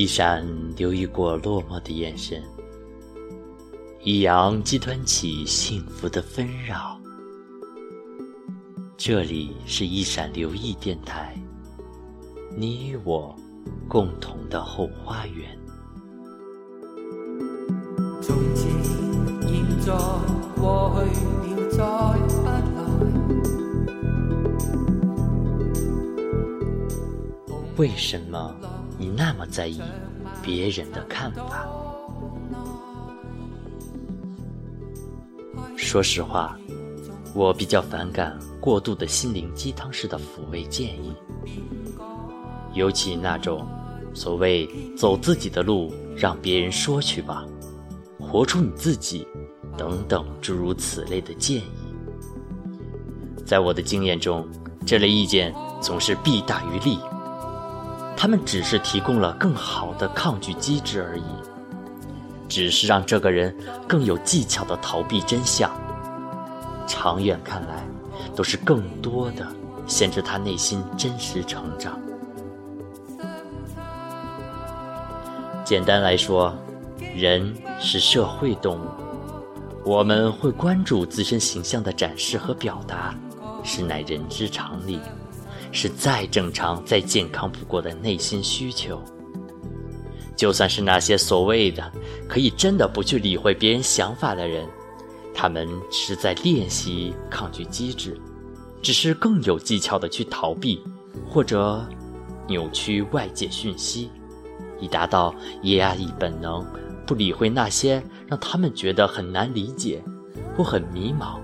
一闪留意过落寞的眼神，一扬激湍起幸福的纷扰。这里是一闪留意电台，你与我共同的后花园。从前、现在、过去了，再不来。为什么？你那么在意别人的看法？说实话，我比较反感过度的心灵鸡汤式的抚慰建议，尤其那种所谓“走自己的路，让别人说去吧，活出你自己”等等诸如此类的建议。在我的经验中，这类意见总是弊大于利。他们只是提供了更好的抗拒机制而已，只是让这个人更有技巧的逃避真相。长远看来，都是更多的限制他内心真实成长。简单来说，人是社会动物，我们会关注自身形象的展示和表达，实乃人之常理。是再正常、再健康不过的内心需求。就算是那些所谓的可以真的不去理会别人想法的人，他们是在练习抗拒机制，只是更有技巧的去逃避或者扭曲外界讯息，以达到压抑本能、不理会那些让他们觉得很难理解、或很迷茫、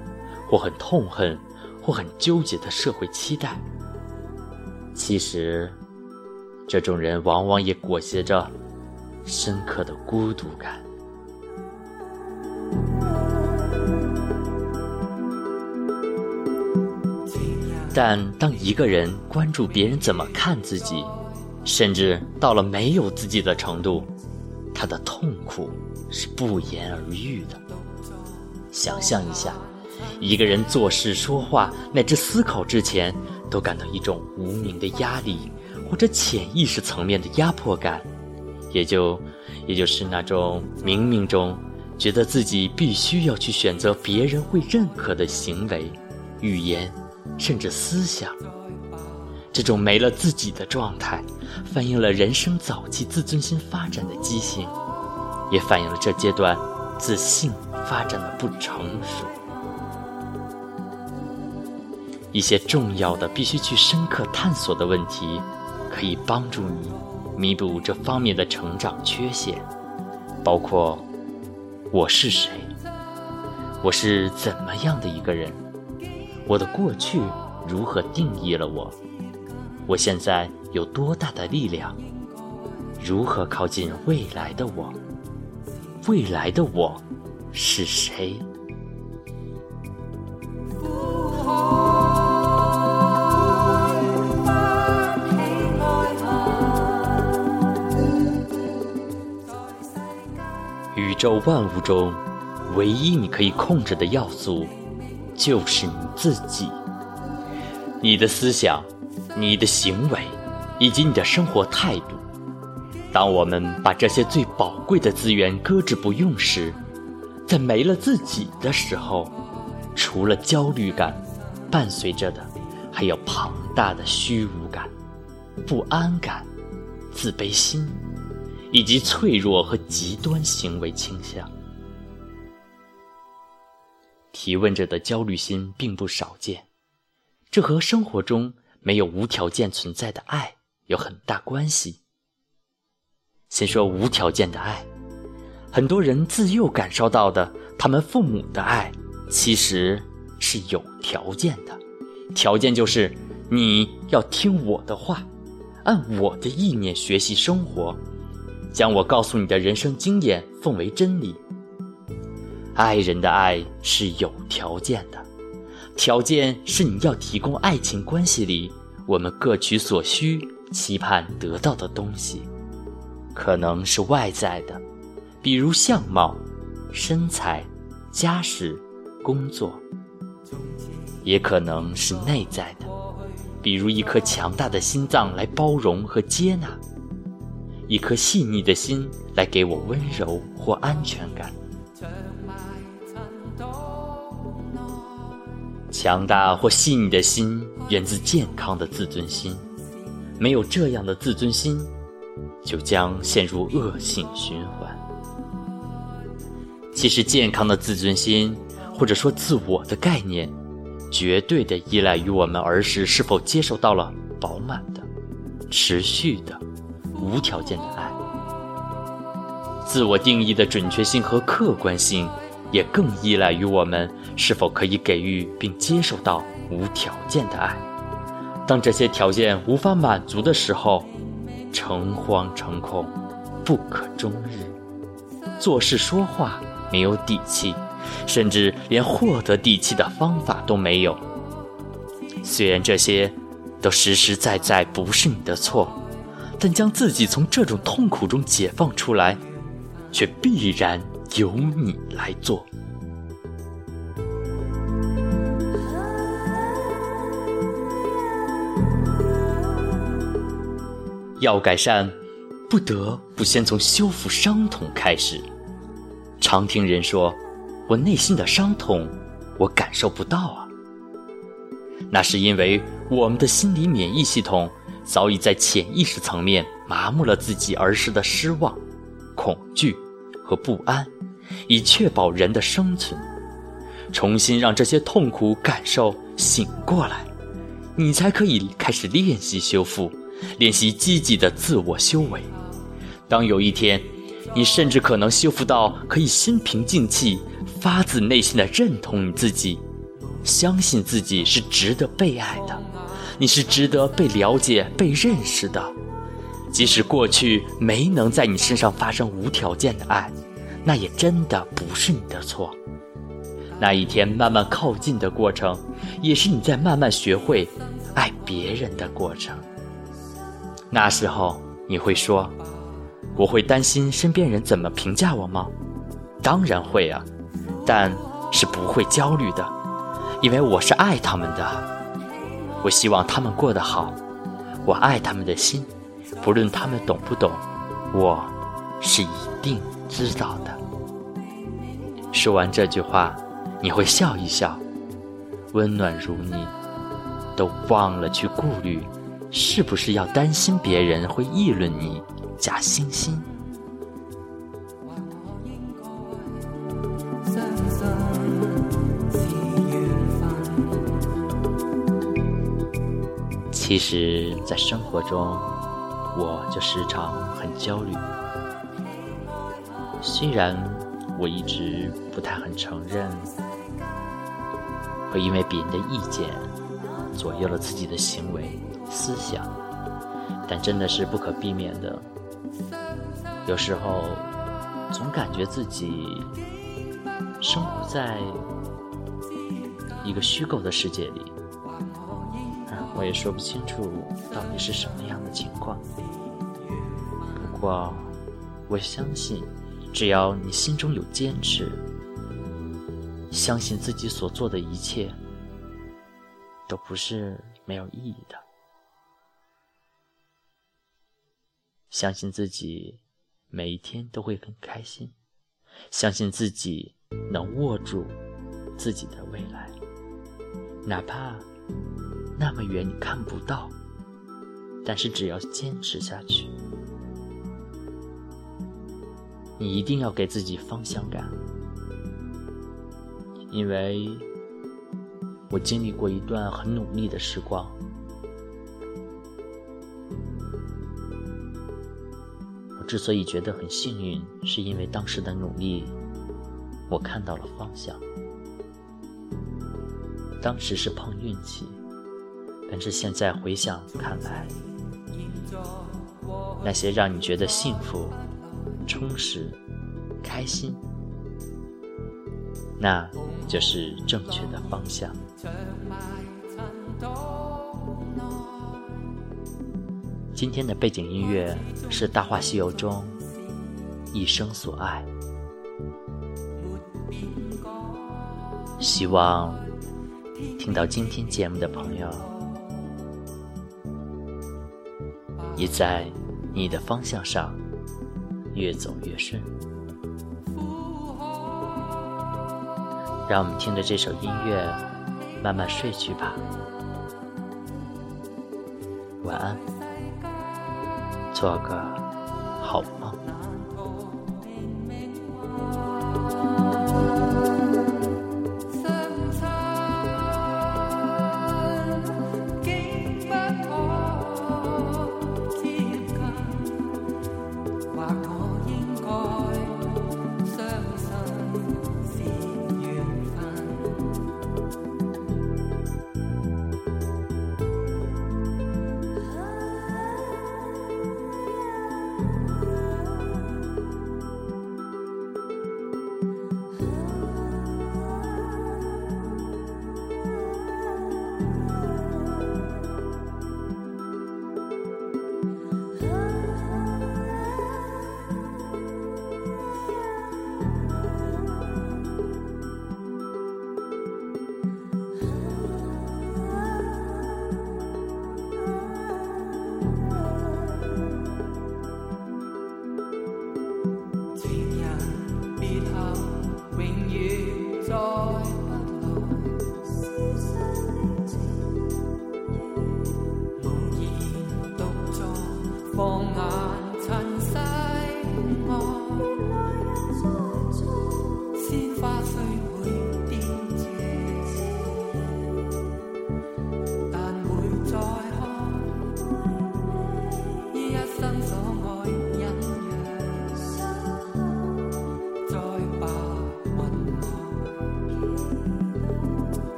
或很痛恨、或很纠结的社会期待。其实，这种人往往也裹挟着深刻的孤独感。但当一个人关注别人怎么看自己，甚至到了没有自己的程度，他的痛苦是不言而喻的。想象一下，一个人做事、说话乃至思考之前。都感到一种无名的压力，或者潜意识层面的压迫感，也就，也就是那种冥冥中觉得自己必须要去选择别人会认可的行为、语言，甚至思想。这种没了自己的状态，反映了人生早期自尊心发展的畸形，也反映了这阶段自信发展的不成熟。一些重要的、必须去深刻探索的问题，可以帮助你弥补这方面的成长缺陷，包括：我是谁？我是怎么样的一个人？我的过去如何定义了我？我现在有多大的力量？如何靠近未来的我？未来的我是谁？宇宙万物中，唯一你可以控制的要素，就是你自己。你的思想、你的行为，以及你的生活态度。当我们把这些最宝贵的资源搁置不用时，在没了自己的时候，除了焦虑感，伴随着的还有庞大的虚无感、不安感、自卑心。以及脆弱和极端行为倾向。提问者的焦虑心并不少见，这和生活中没有无条件存在的爱有很大关系。先说无条件的爱，很多人自幼感受到的他们父母的爱，其实是有条件的，条件就是你要听我的话，按我的意念学习生活。将我告诉你的人生经验奉为真理。爱人的爱是有条件的，条件是你要提供爱情关系里我们各取所需、期盼得到的东西，可能是外在的，比如相貌、身材、家世、工作；也可能是内在的，比如一颗强大的心脏来包容和接纳。一颗细腻的心来给我温柔或安全感。强大或细腻的心源自健康的自尊心，没有这样的自尊心，就将陷入恶性循环。其实，健康的自尊心，或者说自我的概念，绝对的依赖于我们儿时是否接受到了饱满的、持续的、无条件的爱。自我定义的准确性和客观性。也更依赖于我们是否可以给予并接受到无条件的爱。当这些条件无法满足的时候，诚惶诚恐，不可终日，做事说话没有底气，甚至连获得底气的方法都没有。虽然这些都实实在在不是你的错，但将自己从这种痛苦中解放出来，却必然。由你来做。要改善，不得不先从修复伤痛开始。常听人说：“我内心的伤痛，我感受不到啊。”那是因为我们的心理免疫系统早已在潜意识层面麻木了自己儿时的失望、恐惧和不安。以确保人的生存，重新让这些痛苦感受醒过来，你才可以开始练习修复，练习积极的自我修为。当有一天，你甚至可能修复到可以心平静气、发自内心的认同你自己，相信自己是值得被爱的，你是值得被了解、被认识的，即使过去没能在你身上发生无条件的爱。那也真的不是你的错。那一天慢慢靠近的过程，也是你在慢慢学会爱别人的过程。那时候你会说：“我会担心身边人怎么评价我吗？”当然会啊，但是不会焦虑的，因为我是爱他们的。我希望他们过得好，我爱他们的心，不论他们懂不懂，我是一定知道的。说完这句话，你会笑一笑，温暖如你，都忘了去顾虑，是不是要担心别人会议论你假惺惺。其实，在生活中，我就时常很焦虑，虽然。我一直不太很承认，会因为别人的意见左右了自己的行为、思想，但真的是不可避免的。有时候总感觉自己生活在一个虚构的世界里，我也说不清楚到底是什么样的情况。不过我相信。只要你心中有坚持，相信自己所做的一切都不是没有意义的，相信自己每一天都会很开心，相信自己能握住自己的未来，哪怕那么远你看不到，但是只要坚持下去。你一定要给自己方向感，因为我经历过一段很努力的时光。我之所以觉得很幸运，是因为当时的努力，我看到了方向。当时是碰运气，但是现在回想看来，那些让你觉得幸福。充实、开心，那就是正确的方向。今天的背景音乐是《大话西游》中一生所爱，希望听到今天节目的朋友，也在你的方向上越走越顺。让我们听着这首音乐慢慢睡去吧。晚安，做个好梦。